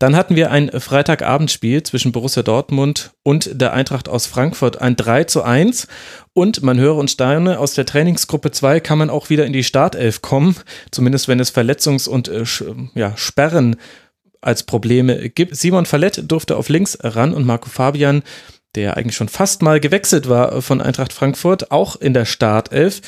Dann hatten wir ein Freitagabendspiel zwischen Borussia Dortmund und der Eintracht aus Frankfurt, ein 3 zu 1. Und man höre und staune, aus der Trainingsgruppe 2 kann man auch wieder in die Startelf kommen, zumindest wenn es Verletzungs- und äh, ja, Sperren als Probleme gibt. Simon Fallett durfte auf links ran und Marco Fabian, der eigentlich schon fast mal gewechselt war von Eintracht Frankfurt, auch in der Startelf.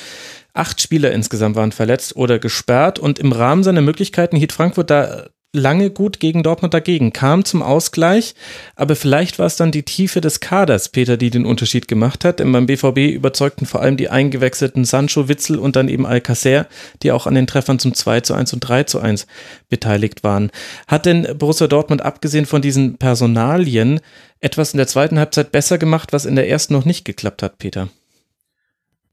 Acht Spieler insgesamt waren verletzt oder gesperrt und im Rahmen seiner Möglichkeiten hielt Frankfurt da lange gut gegen Dortmund dagegen, kam zum Ausgleich, aber vielleicht war es dann die Tiefe des Kaders, Peter, die den Unterschied gemacht hat. Denn beim BVB überzeugten vor allem die eingewechselten Sancho, Witzel und dann eben Alcacer, die auch an den Treffern zum 2 zu 1 und 3 zu 1 beteiligt waren. Hat denn Borussia Dortmund abgesehen von diesen Personalien etwas in der zweiten Halbzeit besser gemacht, was in der ersten noch nicht geklappt hat, Peter?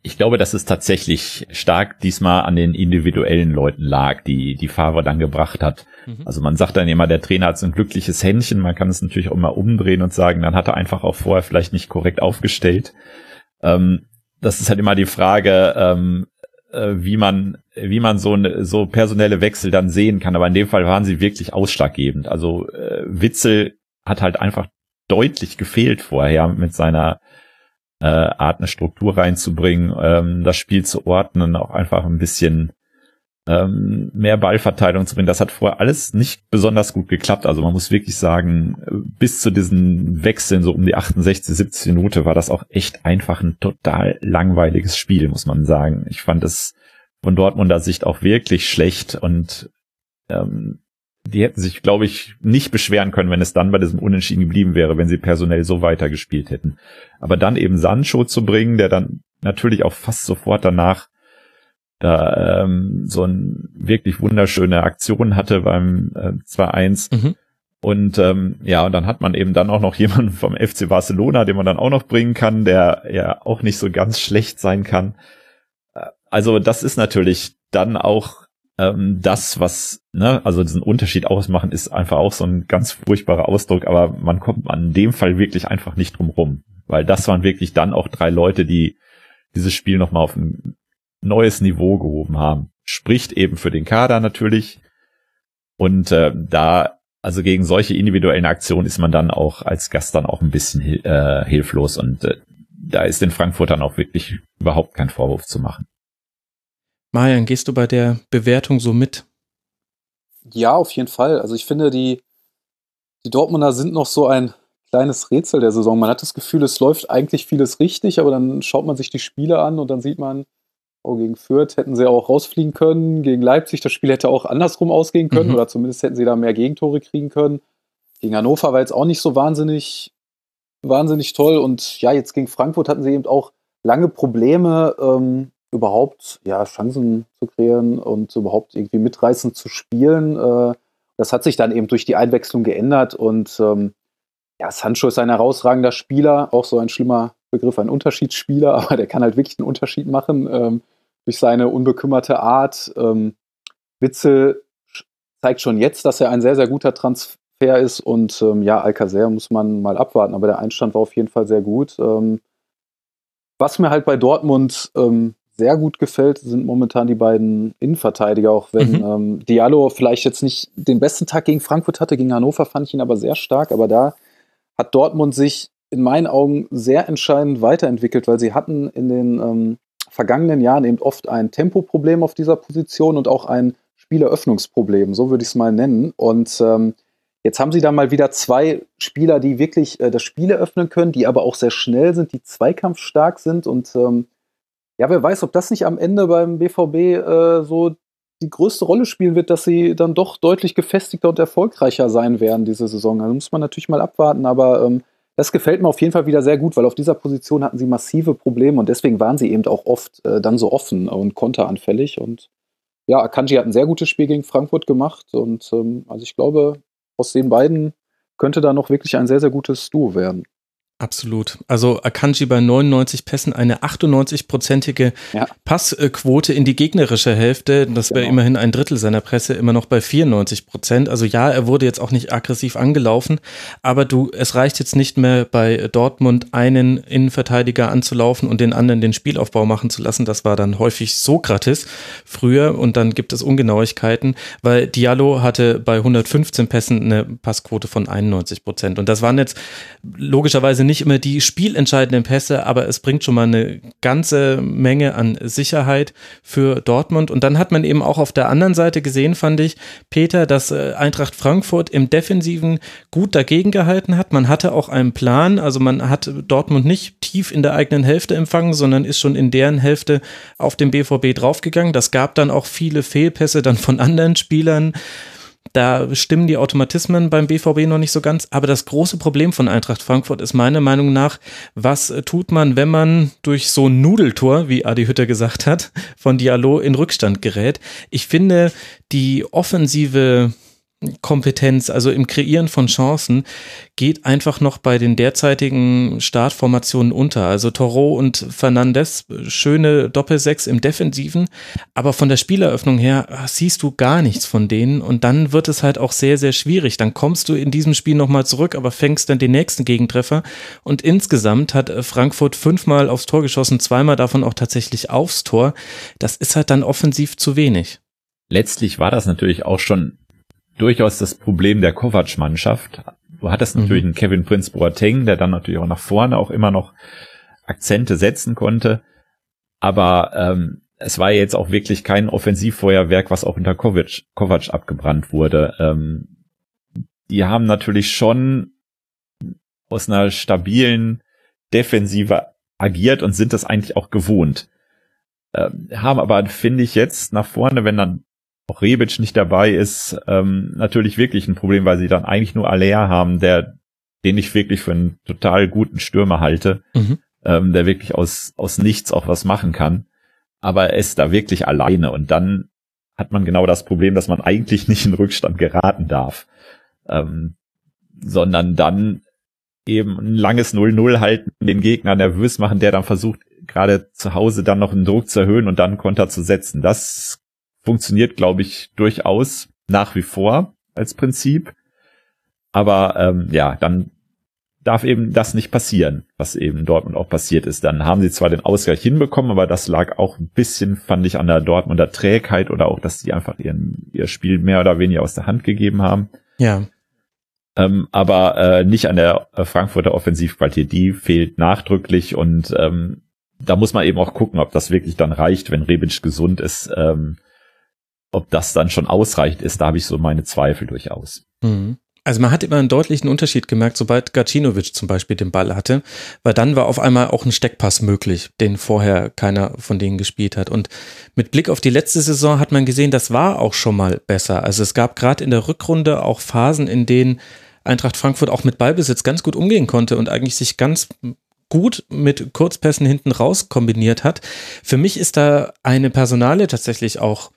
Ich glaube, dass es tatsächlich stark diesmal an den individuellen Leuten lag, die die Favre dann gebracht hat. Also man sagt dann immer, der Trainer hat so ein glückliches Händchen. Man kann es natürlich auch mal umdrehen und sagen, dann hat er einfach auch vorher vielleicht nicht korrekt aufgestellt. Ähm, das ist halt immer die Frage, ähm, äh, wie man, wie man so, ne, so personelle Wechsel dann sehen kann. Aber in dem Fall waren sie wirklich ausschlaggebend. Also äh, Witzel hat halt einfach deutlich gefehlt vorher mit seiner äh, Art, eine Struktur reinzubringen, ähm, das Spiel zu ordnen, auch einfach ein bisschen ähm, mehr Ballverteilung zu bringen. Das hat vorher alles nicht besonders gut geklappt. Also man muss wirklich sagen, bis zu diesen Wechseln, so um die 68, 70 Minute, war das auch echt einfach ein total langweiliges Spiel, muss man sagen. Ich fand es von Dortmunder Sicht auch wirklich schlecht und ähm, die hätten sich, glaube ich, nicht beschweren können, wenn es dann bei diesem Unentschieden geblieben wäre, wenn sie personell so weitergespielt hätten. Aber dann eben Sancho zu bringen, der dann natürlich auch fast sofort danach da ähm, so ein wirklich wunderschöne Aktion hatte beim äh, 2-1. Mhm. Und ähm, ja, und dann hat man eben dann auch noch jemanden vom FC Barcelona, den man dann auch noch bringen kann, der ja auch nicht so ganz schlecht sein kann. Äh, Also das ist natürlich dann auch ähm, das, was, ne, also diesen Unterschied ausmachen, ist einfach auch so ein ganz furchtbarer Ausdruck, aber man kommt an dem Fall wirklich einfach nicht drum rum. Weil das waren wirklich dann auch drei Leute, die dieses Spiel nochmal auf ein neues Niveau gehoben haben. Spricht eben für den Kader natürlich. Und äh, da, also gegen solche individuellen Aktionen ist man dann auch als Gast dann auch ein bisschen äh, hilflos und äh, da ist den Frankfurtern auch wirklich überhaupt kein Vorwurf zu machen. Marian, gehst du bei der Bewertung so mit? Ja, auf jeden Fall. Also ich finde, die, die Dortmunder sind noch so ein kleines Rätsel der Saison. Man hat das Gefühl, es läuft eigentlich vieles richtig, aber dann schaut man sich die Spiele an und dann sieht man, oh, gegen Fürth hätten sie auch rausfliegen können, gegen Leipzig, das Spiel hätte auch andersrum ausgehen können Mhm. oder zumindest hätten sie da mehr Gegentore kriegen können. Gegen Hannover war jetzt auch nicht so wahnsinnig, wahnsinnig toll und ja, jetzt gegen Frankfurt hatten sie eben auch lange Probleme, ähm, überhaupt ja, Chancen zu kreieren und überhaupt irgendwie mitreißend zu spielen. Äh, das hat sich dann eben durch die Einwechslung geändert und ähm, ja, Sancho ist ein herausragender Spieler, auch so ein schlimmer Begriff, ein Unterschiedsspieler, aber der kann halt wirklich einen Unterschied machen ähm, durch seine unbekümmerte Art. Ähm, Witzel zeigt schon jetzt, dass er ein sehr, sehr guter Transfer ist und ähm, ja, Alcacer muss man mal abwarten, aber der Einstand war auf jeden Fall sehr gut. Ähm, was mir halt bei Dortmund ähm, sehr gut gefällt, sind momentan die beiden Innenverteidiger, auch wenn Mhm. ähm, Diallo vielleicht jetzt nicht den besten Tag gegen Frankfurt hatte, gegen Hannover fand ich ihn aber sehr stark, aber da hat Dortmund sich in meinen Augen sehr entscheidend weiterentwickelt, weil sie hatten in den ähm, vergangenen Jahren eben oft ein Tempoproblem auf dieser Position und auch ein Spieleröffnungsproblem, so würde ich es mal nennen. Und ähm, jetzt haben sie da mal wieder zwei Spieler, die wirklich äh, das Spiel eröffnen können, die aber auch sehr schnell sind, die zweikampfstark sind. Und ähm, ja, wer weiß, ob das nicht am Ende beim BVB äh, so die größte Rolle spielen wird, dass sie dann doch deutlich gefestigter und erfolgreicher sein werden diese Saison. Also muss man natürlich mal abwarten, aber ähm, das gefällt mir auf jeden Fall wieder sehr gut, weil auf dieser Position hatten sie massive Probleme und deswegen waren sie eben auch oft äh, dann so offen und konteranfällig. Und ja, Akanji hat ein sehr gutes Spiel gegen Frankfurt gemacht und ähm, also ich glaube, aus den beiden könnte da noch wirklich ein sehr, sehr gutes Duo werden. Absolut. Also Akanji bei 99 Pässen eine 98-prozentige ja. Passquote in die gegnerische Hälfte. Das wäre genau. immerhin ein Drittel seiner Presse, immer noch bei 94 Prozent. Also ja, er wurde jetzt auch nicht aggressiv angelaufen, aber du, es reicht jetzt nicht mehr bei Dortmund einen Innenverteidiger anzulaufen und den anderen den Spielaufbau machen zu lassen. Das war dann häufig Sokrates früher und dann gibt es Ungenauigkeiten, weil Diallo hatte bei 115 Pässen eine Passquote von 91 Prozent. Und das waren jetzt logischerweise nicht immer die spielentscheidenden Pässe, aber es bringt schon mal eine ganze Menge an Sicherheit für Dortmund. Und dann hat man eben auch auf der anderen Seite gesehen, fand ich, Peter, dass äh, Eintracht Frankfurt im Defensiven gut dagegen gehalten hat. Man hatte auch einen Plan, also man hat Dortmund nicht tief in der eigenen Hälfte empfangen, sondern ist schon in deren Hälfte auf den BVB draufgegangen. Das gab dann auch viele Fehlpässe dann von anderen Spielern. Da stimmen die Automatismen beim BVB noch nicht so ganz. Aber das große Problem von Eintracht Frankfurt ist meiner Meinung nach, was tut man, wenn man durch so ein Nudeltor, wie Adi Hütter gesagt hat, von Diallo in Rückstand gerät? Ich finde, die offensive Kompetenz, also im Kreieren von Chancen, geht einfach noch bei den derzeitigen Startformationen unter. Also Toro und Fernandes, schöne Doppelsechs im Defensiven, aber von der Spieleröffnung her siehst du gar nichts von denen und dann wird es halt auch sehr, sehr schwierig. Dann kommst du in diesem Spiel nochmal zurück, aber fängst dann den nächsten Gegentreffer und insgesamt hat Frankfurt fünfmal aufs Tor geschossen, zweimal davon auch tatsächlich aufs Tor. Das ist halt dann offensiv zu wenig. Letztlich war das natürlich auch schon durchaus das Problem der Kovac-Mannschaft. Du hattest mhm. natürlich einen Kevin Prince Boateng, der dann natürlich auch nach vorne auch immer noch Akzente setzen konnte. Aber ähm, es war jetzt auch wirklich kein Offensivfeuerwerk, was auch unter Kovac, Kovac abgebrannt wurde. Ähm, die haben natürlich schon aus einer stabilen Defensive agiert und sind das eigentlich auch gewohnt. Ähm, haben aber, finde ich, jetzt nach vorne, wenn dann auch Rebic nicht dabei ist, ähm, natürlich wirklich ein Problem, weil sie dann eigentlich nur Alea haben, der, den ich wirklich für einen total guten Stürmer halte, mhm. ähm, der wirklich aus, aus nichts auch was machen kann. Aber er ist da wirklich alleine und dann hat man genau das Problem, dass man eigentlich nicht in Rückstand geraten darf, ähm, sondern dann eben ein langes 0-0 halten, den Gegner nervös machen, der dann versucht, gerade zu Hause dann noch einen Druck zu erhöhen und dann Konter zu setzen. Das funktioniert, glaube ich, durchaus nach wie vor als Prinzip. Aber ähm, ja, dann darf eben das nicht passieren, was eben Dortmund auch passiert ist. Dann haben sie zwar den Ausgleich hinbekommen, aber das lag auch ein bisschen, fand ich, an der Dortmunder Trägheit oder auch, dass sie einfach ihren, ihr Spiel mehr oder weniger aus der Hand gegeben haben. Ja. Ähm, aber äh, nicht an der äh, Frankfurter Offensivqualität. Die fehlt nachdrücklich und ähm, da muss man eben auch gucken, ob das wirklich dann reicht, wenn Rebic gesund ist. Ähm, ob das dann schon ausreichend ist, da habe ich so meine Zweifel durchaus. Mhm. Also man hat immer einen deutlichen Unterschied gemerkt, sobald Gacinovic zum Beispiel den Ball hatte, weil dann war auf einmal auch ein Steckpass möglich, den vorher keiner von denen gespielt hat. Und mit Blick auf die letzte Saison hat man gesehen, das war auch schon mal besser. Also es gab gerade in der Rückrunde auch Phasen, in denen Eintracht Frankfurt auch mit Ballbesitz ganz gut umgehen konnte und eigentlich sich ganz gut mit Kurzpässen hinten raus kombiniert hat. Für mich ist da eine Personale tatsächlich auch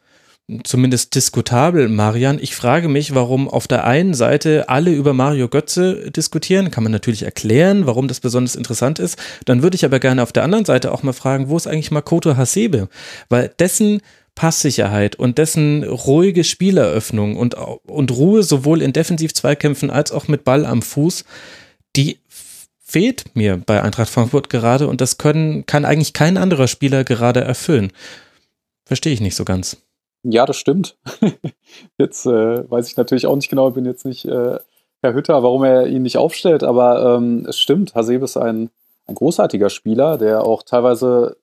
zumindest diskutabel, Marian. Ich frage mich, warum auf der einen Seite alle über Mario Götze diskutieren. Kann man natürlich erklären, warum das besonders interessant ist. Dann würde ich aber gerne auf der anderen Seite auch mal fragen, wo ist eigentlich Makoto Hasebe? Weil dessen Passsicherheit und dessen ruhige Spieleröffnung und, und Ruhe sowohl in Defensiv-Zweikämpfen als auch mit Ball am Fuß, die fehlt mir bei Eintracht Frankfurt gerade und das können, kann eigentlich kein anderer Spieler gerade erfüllen. Verstehe ich nicht so ganz. Ja, das stimmt. jetzt äh, weiß ich natürlich auch nicht genau, bin jetzt nicht äh, Herr Hütter, warum er ihn nicht aufstellt, aber ähm, es stimmt, Hasebe ist ein, ein großartiger Spieler, der auch teilweise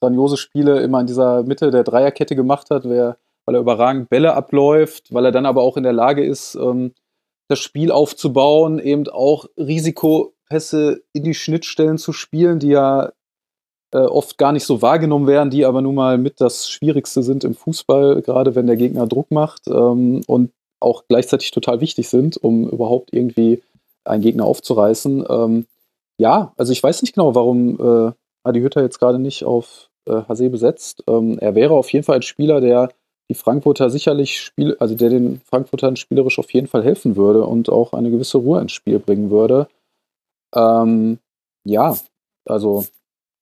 grandiose Spiele immer in dieser Mitte der Dreierkette gemacht hat, wer weil er überragend Bälle abläuft, weil er dann aber auch in der Lage ist, ähm, das Spiel aufzubauen, eben auch Risikopässe in die Schnittstellen zu spielen, die ja äh, oft gar nicht so wahrgenommen werden, die aber nun mal mit das Schwierigste sind im Fußball, gerade wenn der Gegner Druck macht ähm, und auch gleichzeitig total wichtig sind, um überhaupt irgendwie einen Gegner aufzureißen. Ähm, ja, also ich weiß nicht genau, warum äh, Adi Hütter jetzt gerade nicht auf äh, Hase besetzt. Ähm, er wäre auf jeden Fall ein Spieler, der die Frankfurter sicherlich spiel, also der den Frankfurtern spielerisch auf jeden Fall helfen würde und auch eine gewisse Ruhe ins Spiel bringen würde. Ähm, ja, also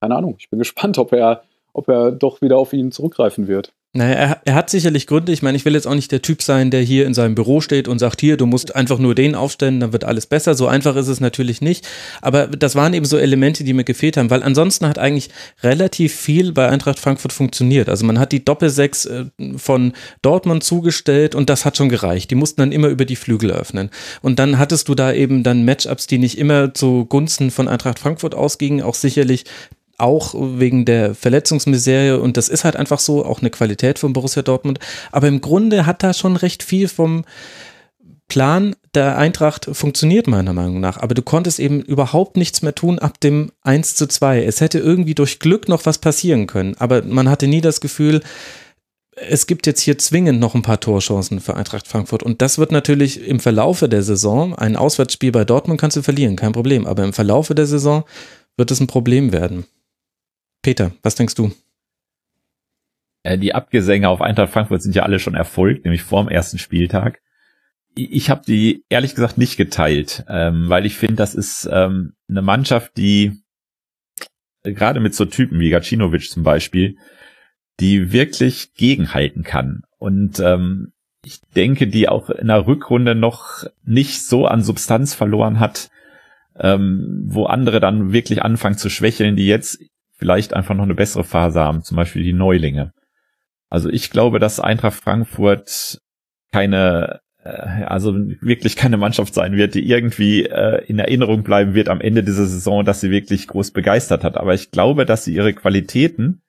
keine Ahnung. Ich bin gespannt, ob er, ob er doch wieder auf ihn zurückgreifen wird. Naja, er, er hat sicherlich Gründe. Ich meine, ich will jetzt auch nicht der Typ sein, der hier in seinem Büro steht und sagt, hier, du musst einfach nur den aufstellen, dann wird alles besser. So einfach ist es natürlich nicht. Aber das waren eben so Elemente, die mir gefehlt haben, weil ansonsten hat eigentlich relativ viel bei Eintracht Frankfurt funktioniert. Also man hat die Doppelsechs äh, von Dortmund zugestellt und das hat schon gereicht. Die mussten dann immer über die Flügel öffnen. Und dann hattest du da eben dann Matchups, die nicht immer zugunsten von Eintracht Frankfurt ausgingen, auch sicherlich auch wegen der Verletzungsmisere und das ist halt einfach so, auch eine Qualität von Borussia Dortmund. Aber im Grunde hat da schon recht viel vom Plan der Eintracht funktioniert meiner Meinung nach. Aber du konntest eben überhaupt nichts mehr tun ab dem 1 zu 2. Es hätte irgendwie durch Glück noch was passieren können. Aber man hatte nie das Gefühl, es gibt jetzt hier zwingend noch ein paar Torchancen für Eintracht Frankfurt. Und das wird natürlich im Verlaufe der Saison, ein Auswärtsspiel bei Dortmund kannst du verlieren, kein Problem. Aber im Verlaufe der Saison wird es ein Problem werden. Peter, was denkst du? Äh, die Abgesänge auf Eintracht Frankfurt sind ja alle schon erfolgt, nämlich vor dem ersten Spieltag. Ich habe die ehrlich gesagt nicht geteilt, ähm, weil ich finde, das ist ähm, eine Mannschaft, die äh, gerade mit so Typen wie Gacinovic zum Beispiel, die wirklich gegenhalten kann. Und ähm, ich denke, die auch in der Rückrunde noch nicht so an Substanz verloren hat, wo andere dann wirklich anfangen zu schwächeln, die jetzt vielleicht einfach noch eine bessere Phase haben, zum Beispiel die Neulinge. Also ich glaube, dass Eintracht Frankfurt keine, äh, also wirklich keine Mannschaft sein wird, die irgendwie äh, in Erinnerung bleiben wird am Ende dieser Saison, dass sie wirklich groß begeistert hat. Aber ich glaube, dass sie ihre Qualitäten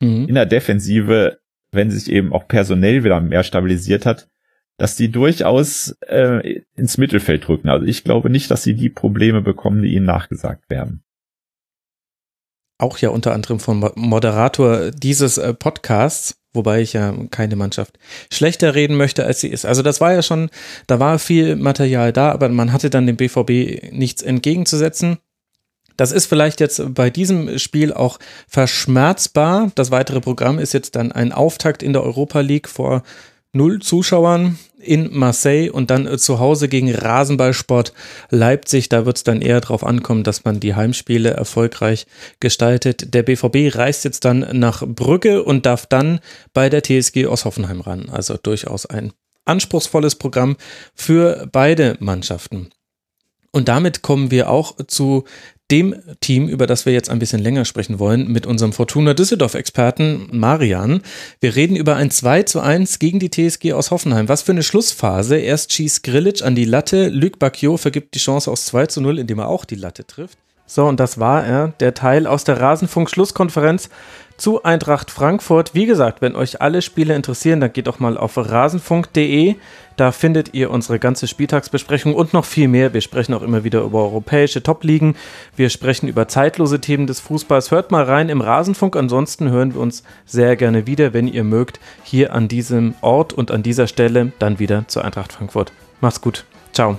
mhm. in der Defensive, wenn sich eben auch personell wieder mehr stabilisiert hat, dass die durchaus äh, ins Mittelfeld drücken. Also ich glaube nicht, dass sie die Probleme bekommen, die ihnen nachgesagt werden auch ja unter anderem vom Moderator dieses äh, Podcasts, wobei ich ja keine Mannschaft schlechter reden möchte, als sie ist. Also das war ja schon, da war viel Material da, aber man hatte dann dem BVB nichts entgegenzusetzen. Das ist vielleicht jetzt bei diesem Spiel auch verschmerzbar. Das weitere Programm ist jetzt dann ein Auftakt in der Europa League vor null Zuschauern in Marseille und dann äh, zu Hause gegen Rasenballsport Leipzig. Da wird es dann eher darauf ankommen, dass man die Heimspiele erfolgreich gestaltet. Der BVB reist jetzt dann nach Brügge und darf dann bei der TSG aus Hoffenheim ran. Also durchaus ein anspruchsvolles Programm für beide Mannschaften. Und damit kommen wir auch zu dem Team, über das wir jetzt ein bisschen länger sprechen wollen, mit unserem Fortuna Düsseldorf-Experten Marian. Wir reden über ein 2 zu 1 gegen die TSG aus Hoffenheim. Was für eine Schlussphase. Erst schießt Grilic an die Latte, Luc Bacchio vergibt die Chance aus 2 zu 0, indem er auch die Latte trifft. So, und das war er, der Teil aus der Rasenfunk-Schlusskonferenz zu Eintracht Frankfurt. Wie gesagt, wenn euch alle Spiele interessieren, dann geht doch mal auf rasenfunk.de. Da findet ihr unsere ganze Spieltagsbesprechung und noch viel mehr. Wir sprechen auch immer wieder über europäische Top-Ligen. Wir sprechen über zeitlose Themen des Fußballs. Hört mal rein im Rasenfunk. Ansonsten hören wir uns sehr gerne wieder, wenn ihr mögt, hier an diesem Ort und an dieser Stelle dann wieder zur Eintracht Frankfurt. Macht's gut. Ciao.